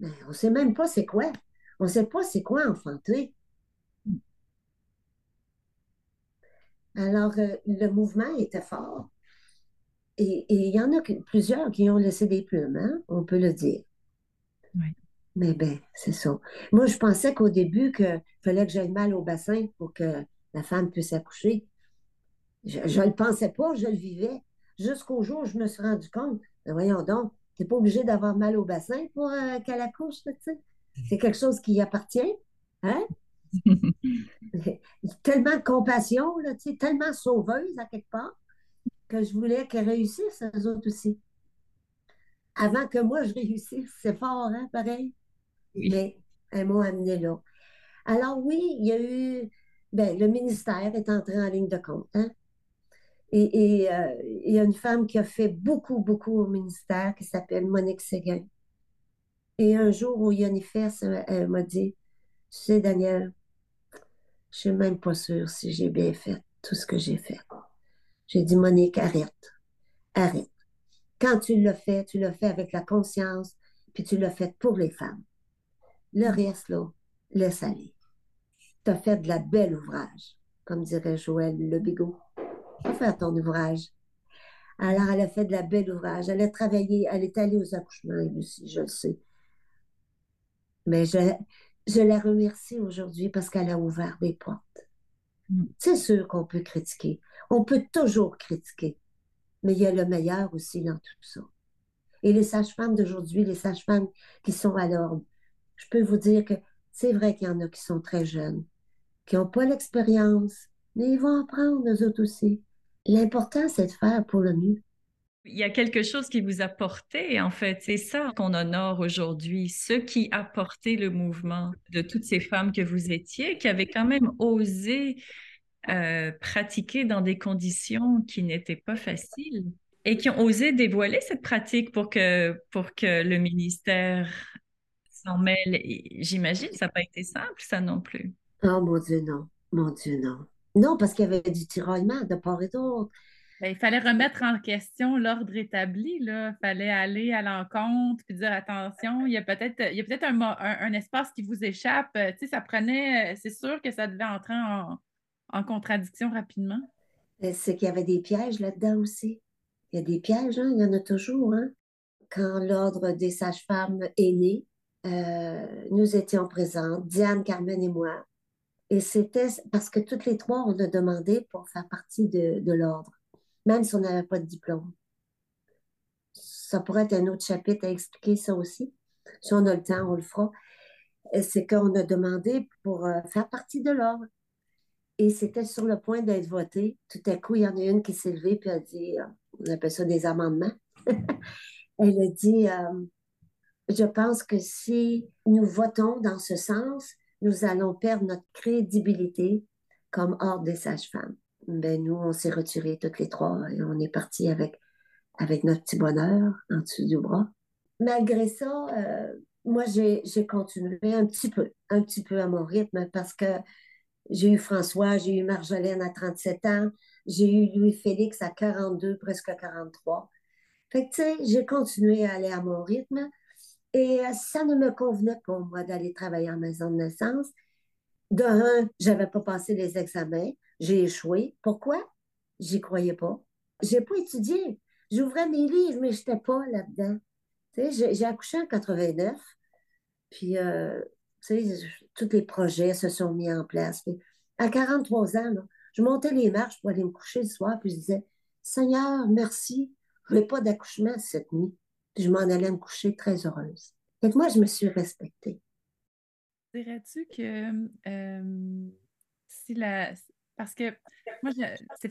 C: ben, on ne sait même pas c'est quoi. On ne sait pas c'est quoi enfanter. Alors, euh, le mouvement était fort. Et il y en a plusieurs qui ont laissé des plumes, hein, on peut le dire. Mais ben, c'est ça. Moi, je pensais qu'au début, qu'il fallait que j'aille mal au bassin pour que la femme puisse accoucher. Je ne le pensais pas, je le vivais. Jusqu'au jour où je me suis rendu compte, ben, voyons donc, tu n'es pas obligé d'avoir mal au bassin pour euh, qu'elle accouche, tu sais. C'est quelque chose qui y appartient. Hein? (laughs) tellement de compassion, là, tu sais, tellement sauveuse à quelque part, que je voulais qu'elle réussisse, eux autres aussi. Avant que moi je réussisse, c'est fort, hein, pareil. Mais elles m'ont amené là. Alors oui, il y a eu, ben, le ministère est entré en ligne de compte, hein? Et, euh, il y a une femme qui a fait beaucoup, beaucoup au ministère qui s'appelle Monique Séguin. Et un jour où Yonifers, elle m'a dit, tu sais, Daniel, je suis même pas sûre si j'ai bien fait tout ce que j'ai fait. J'ai dit, Monique, arrête. Arrête. Quand tu l'as fait, tu l'as fait avec la conscience, puis tu l'as fait pour les femmes. Le reste, là, laisse aller. Tu as fait de la belle ouvrage, comme dirait Joël Le Bigot. Va faire ton ouvrage. Alors, elle a fait de la belle ouvrage. Elle a travaillé, elle est allée aux accouchements, elle aussi, je le sais. Mais je, je la remercie aujourd'hui parce qu'elle a ouvert des portes. Mm. C'est sûr qu'on peut critiquer. On peut toujours critiquer. Mais il y a le meilleur aussi dans tout ça. Et les sages-femmes d'aujourd'hui, les sages-femmes qui sont à l'ordre, je peux vous dire que c'est vrai qu'il y en a qui sont très jeunes, qui n'ont pas l'expérience, mais ils vont apprendre, eux autres aussi. L'important, c'est de faire pour le mieux.
B: Il y a quelque chose qui vous a porté, en fait. C'est ça qu'on honore aujourd'hui, ce qui a porté le mouvement de toutes ces femmes que vous étiez, qui avaient quand même osé euh, pratiquer dans des conditions qui n'étaient pas faciles et qui ont osé dévoiler cette pratique pour que, pour que le ministère s'en mêle. J'imagine, ça n'a pas été simple, ça non plus.
C: Oh mon Dieu, non. Mon Dieu, non. Non, parce qu'il y avait du tiraillement de part et d'autre.
D: Ben, il fallait remettre en question l'ordre établi. Il fallait aller à l'encontre puis dire attention, il y a peut-être peut un, un, espace qui vous échappe. Euh, tu ça prenait, euh, c'est sûr que ça devait entrer en, contradiction rapidement.
C: Euh, c'est qu'il y avait des pièges là-dedans aussi. Il y a des pièges, hein? il y en a toujours. Hein? Quand l'ordre des sages-femmes est né, nous étions présentes, Diane, Carmen et moi. Et c'était parce que toutes les trois, on a demandé pour faire partie de l'ordre même si on n'avait pas de diplôme. Ça pourrait être un autre chapitre à expliquer ça aussi. Si on a le temps, on le fera. C'est qu'on a demandé pour euh, faire partie de l'ordre. Et c'était sur le point d'être voté. Tout à coup, il y en a une qui s'est levée puis a dit, euh, on appelle ça des amendements. (laughs) Elle a dit, euh, je pense que si nous votons dans ce sens, nous allons perdre notre crédibilité comme ordre des sages-femmes ben nous, on s'est retirés toutes les trois et on est parti avec, avec notre petit bonheur en dessous du bras. Malgré ça, euh, moi, j'ai continué un petit peu, un petit peu à mon rythme parce que j'ai eu François, j'ai eu Marjolaine à 37 ans, j'ai eu Louis-Félix à 42, presque 43. Fait que, j'ai continué à aller à mon rythme et euh, ça ne me convenait pas, moi, d'aller travailler en maison de naissance. De un, je n'avais pas passé les examens. J'ai échoué. Pourquoi? J'y croyais pas. J'ai pas étudié. J'ouvrais mes livres, mais je n'étais pas là-dedans. J'ai accouché en 89. Puis, euh, tous les projets se sont mis en place. à 43 ans, je montais les marches pour aller me coucher le soir, puis je disais Seigneur, merci, je n'ai pas d'accouchement cette nuit. Puis je m'en allais me coucher très heureuse. Et moi, je me suis respectée.
D: Dirais-tu que euh, si la, parce que moi, tu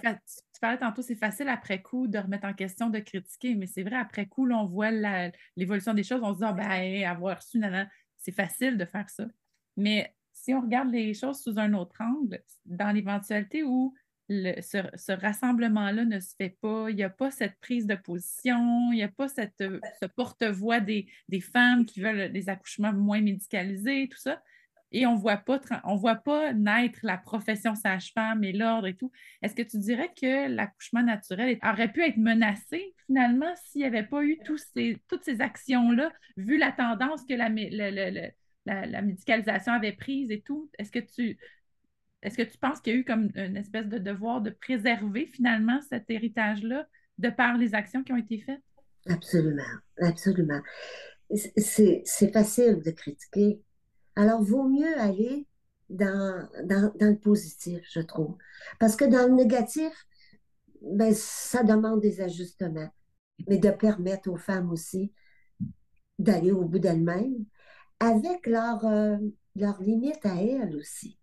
D: parlais tantôt, c'est facile après coup de remettre en question, de critiquer, mais c'est vrai, après coup, l'on voit l'évolution des choses, on se dit, ah, ben, avoir reçu, c'est facile de faire ça. Mais si on regarde les choses sous un autre angle, dans l'éventualité où ce, rassemblement-là ne se fait pas, il n'y a pas cette prise de position, il n'y a pas cette, ce porte-voix des, femmes qui veulent des accouchements moins médicalisés, tout ça. Et on ne voit pas naître la profession sage-femme et l'ordre et tout. Est-ce que tu dirais que l'accouchement naturel aurait pu être menacé finalement s'il n'y avait pas eu toutes ces actions-là, vu la tendance que la médicalisation avait prise et tout? Est-ce que tu, est-ce que tu penses qu'il y a eu comme une espèce de devoir de préserver finalement cet héritage-là de par les actions qui ont été faites?
C: Absolument, absolument. C'est facile de critiquer. Alors, vaut mieux aller dans, dans, le positif, je trouve. Parce que dans le négatif, ben, ça demande des ajustements, mais de permettre aux femmes aussi d'aller au bout d'elles-mêmes avec leurs euh, leur limites à elles aussi.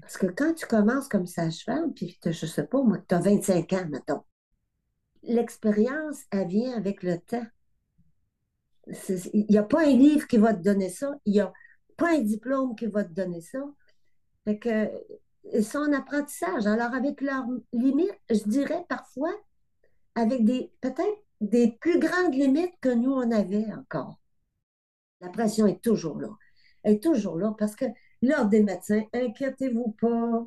C: Parce que quand tu commences comme sage-femme, puis je sais pas, moi, tu as 25 ans, mettons, l'expérience, elle vient avec le temps. Il n'y a pas un livre qui va te donner ça, il n'y a pas un diplôme qui va te donner ça. Fait que sont en apprentissage. Alors, avec leurs limites, je dirais parfois, avec des peut-être des plus grandes limites que nous, on avait encore. La pression est toujours là. Elle est toujours là parce que L'ordre des médecins, inquiétez-vous pas,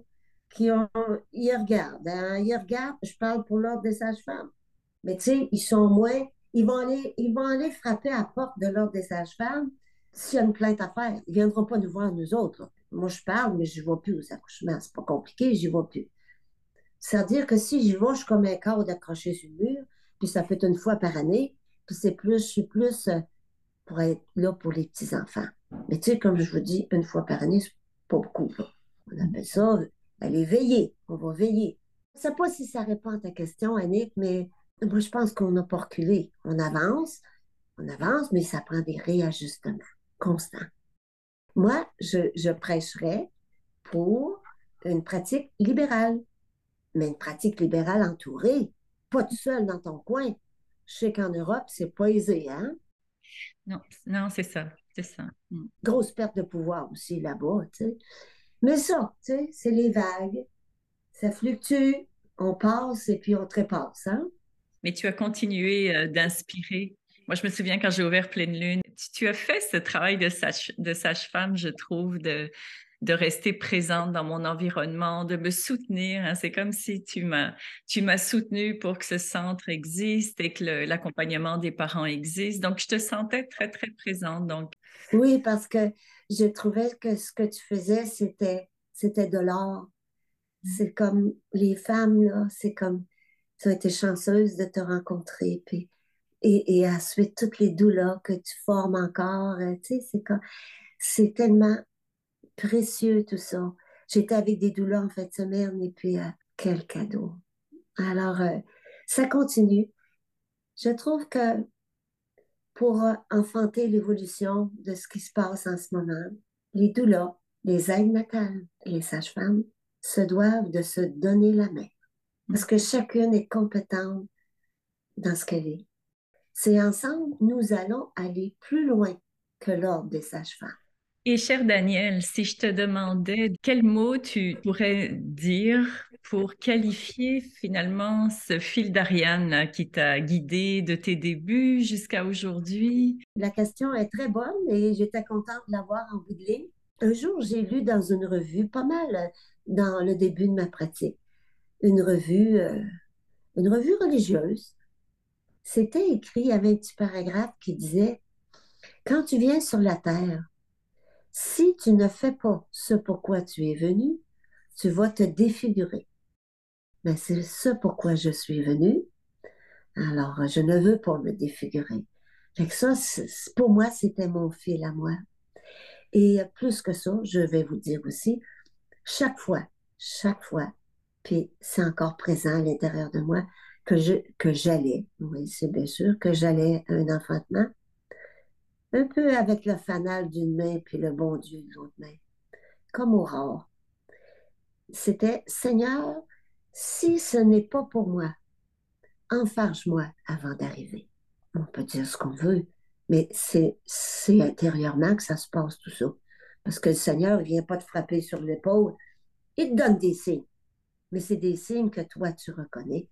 C: qui ont, ils regardent, hein, ils regardent, je parle pour l'ordre des sages-femmes. Mais tu sais, ils sont moins, ils vont aller, ils vont aller frapper à la porte de l'ordre des sages-femmes s'il y a une plainte à faire. Ils viendront pas nous voir, nous autres. Moi, je parle, mais je ne vais plus aux accouchements. C'est pas compliqué, je n'y vais plus. C'est-à-dire que si j'y vais, je suis comme un corps d'accrocher sur le mur, puis ça fait une fois par année, puis c'est plus, je suis plus euh, pour être là pour les petits-enfants. Mais tu sais, comme je vous dis, une fois par année, c'est pas beaucoup. On appelle ça aller veiller. On va veiller. Je ne sais pas si ça répond à ta question, Annick, mais moi, je pense qu'on n'a pas reculé. On avance, on avance, mais ça prend des réajustements constants. Moi, je, je prêcherais pour une pratique libérale, mais une pratique libérale entourée, pas tout seul dans ton coin. Je sais qu'en Europe, c'est pas aisé, hein?
B: Non, non, c'est ça. C'est ça. Mm.
C: Grosse perte de pouvoir aussi là-bas, tu sais. Mais ça, tu sais, c'est les vagues. Ça fluctue, on passe et puis on trépasse, hein?
B: Mais tu as continué euh, d'inspirer. Moi, je me souviens quand j'ai ouvert Pleine Lune, tu, as fait ce travail de sage-femme, je trouve, de, de rester présente dans mon environnement, de me soutenir. Hein. C'est comme si tu m'as, tu m'as soutenu pour que ce centre existe et que l'accompagnement des parents existe. Donc, je te sentais très, très présente. Donc...
C: Oui, parce que je trouvais que ce que tu faisais, c'était, c'était de l'or. C'est comme les femmes, là, c'est comme, tu as été chanceuse de te rencontrer. Puis, et, et ensuite, toutes les douleurs que tu formes encore, hein, tu sais, c'est comme, c'est tellement précieux tout ça. J'étais avec des douleurs en fin de semaine et puis euh, quel cadeau. Alors, euh, ça continue. Je trouve que pour euh, enfanter l'évolution de ce qui se passe en ce moment, les douleurs, les aides natales, les sages-femmes se doivent de se donner la main parce que chacune est compétente dans ce qu'elle est. C'est ensemble, nous allons aller plus loin que l'ordre des sages-femmes.
B: Et cher Daniel, si je te demandais quel mot tu pourrais dire pour qualifier finalement ce fil d'Ariane qui t'a guidé de tes débuts jusqu'à aujourd'hui?
C: La question est très bonne et j'étais contente de l'avoir en bout de ligne. Un jour, j'ai lu dans une revue, pas mal dans le début de ma pratique, une revue, euh, une revue religieuse. C'était écrit, il y avait un paragraphe qui disait Quand tu viens sur la terre, si tu ne fais pas ce pourquoi tu es venu, tu vas te défigurer. Mais c'est ce pourquoi je suis venu. Alors, je ne veux pas me défigurer. Fait ça, pour moi, c'était mon fil à moi. Et plus que ça, je vais vous dire aussi, chaque fois, chaque fois, puis c'est encore présent à l'intérieur de moi, que je que j'allais, oui, c'est bien sûr, que j'allais à un enfantement, un peu avec le fanal d'une main puis le bon Dieu de l'autre main, comme Aurore. C'était Seigneur, si ce n'est pas pour moi, enfarge-moi avant d'arriver. On peut dire ce qu'on veut, mais c'est, c'est intérieurement que ça se passe tout ça. Parce que le Seigneur ne vient pas te frapper sur l'épaule, il te donne des signes. mais c'est des signes que toi, tu reconnais.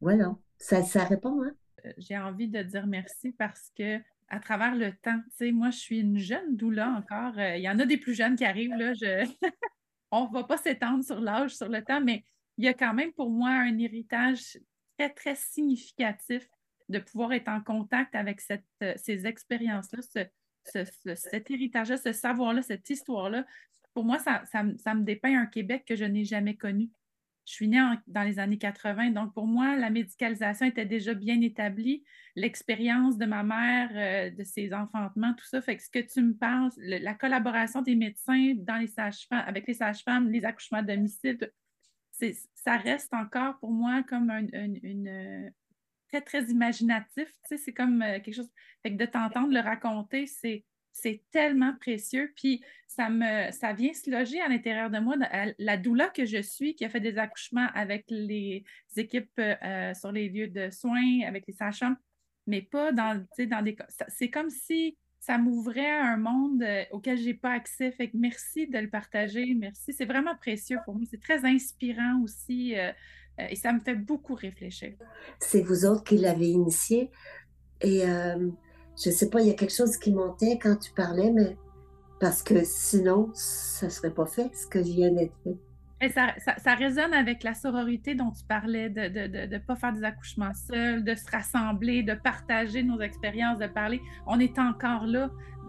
C: Voilà, ça, ça répond, hein?
D: Euh, j'ai envie de dire merci parce que à travers le temps, tu sais, moi, je suis une jeune doula encore. Euh, il y en a des plus jeunes qui arrivent, là. Je... (laughs) On ne va pas s'étendre sur l'âge, sur le temps, mais il y a quand même pour moi un héritage très, très significatif de pouvoir être en contact avec cette, euh, ces expériences-là, cet héritage-là, ce savoir-là, cette histoire-là. Pour moi, ça, ça, me dépeint un Québec que je n'ai jamais connu. Je suis née dans les années 80, donc pour moi, la médicalisation était déjà bien établie. L'expérience de ma mère, euh, de ses enfantements, tout ça, fait que ce que tu me parles, la collaboration des médecins dans les sages-femmes, avec les sages-femmes, les accouchements à domicile, ça reste encore pour moi comme une, euh, très, très imaginatif. c'est comme euh, quelque chose. Fait que de t'entendre le raconter, c'est c'est tellement précieux. Puis ça me ça vient se loger à l'intérieur de moi. La doula que je suis, qui a fait des accouchements avec les équipes euh, sur les lieux de soins, avec les sages mais pas dans, dans des C'est comme si ça m'ouvrait à un monde euh, auquel je n'ai pas accès. Fait que merci de le partager. Merci. C'est vraiment précieux pour moi. C'est très inspirant aussi. Euh, et ça me fait beaucoup réfléchir.
C: C'est vous autres qui l'avez initié. Et je sais pas, il y a quelque chose qui montait quand tu parlais, mais parce que sinon, ça serait pas fait ce que je viens d'être fait.
D: Et ça, ça, résonne avec la sororité dont tu parlais, de ne de, de, pas faire des accouchements seuls, de se rassembler, de partager nos expériences, de parler. On est encore là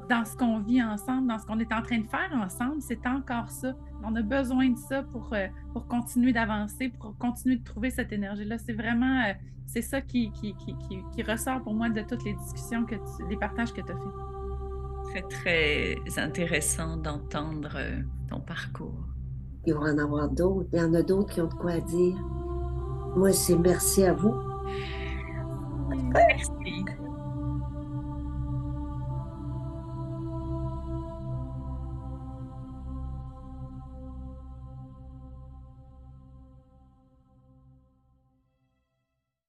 D: dans ce qu'on vit ensemble, dans ce qu'on est en train de faire ensemble. C'est encore ça. On a besoin de ça pour, euh, pour continuer d'avancer, pour continuer de trouver cette énergie-là. C'est vraiment, euh, c'est ça qui, qui, qui, qui, ressort pour moi de toutes les discussions, que les partages que tu as
B: fait. Très, très intéressant d'entendre euh, ton parcours.
C: Il va en avoir d'autres. Il y en a d'autres qui ont de quoi dire. Moi, c'est merci à vous.
B: Merci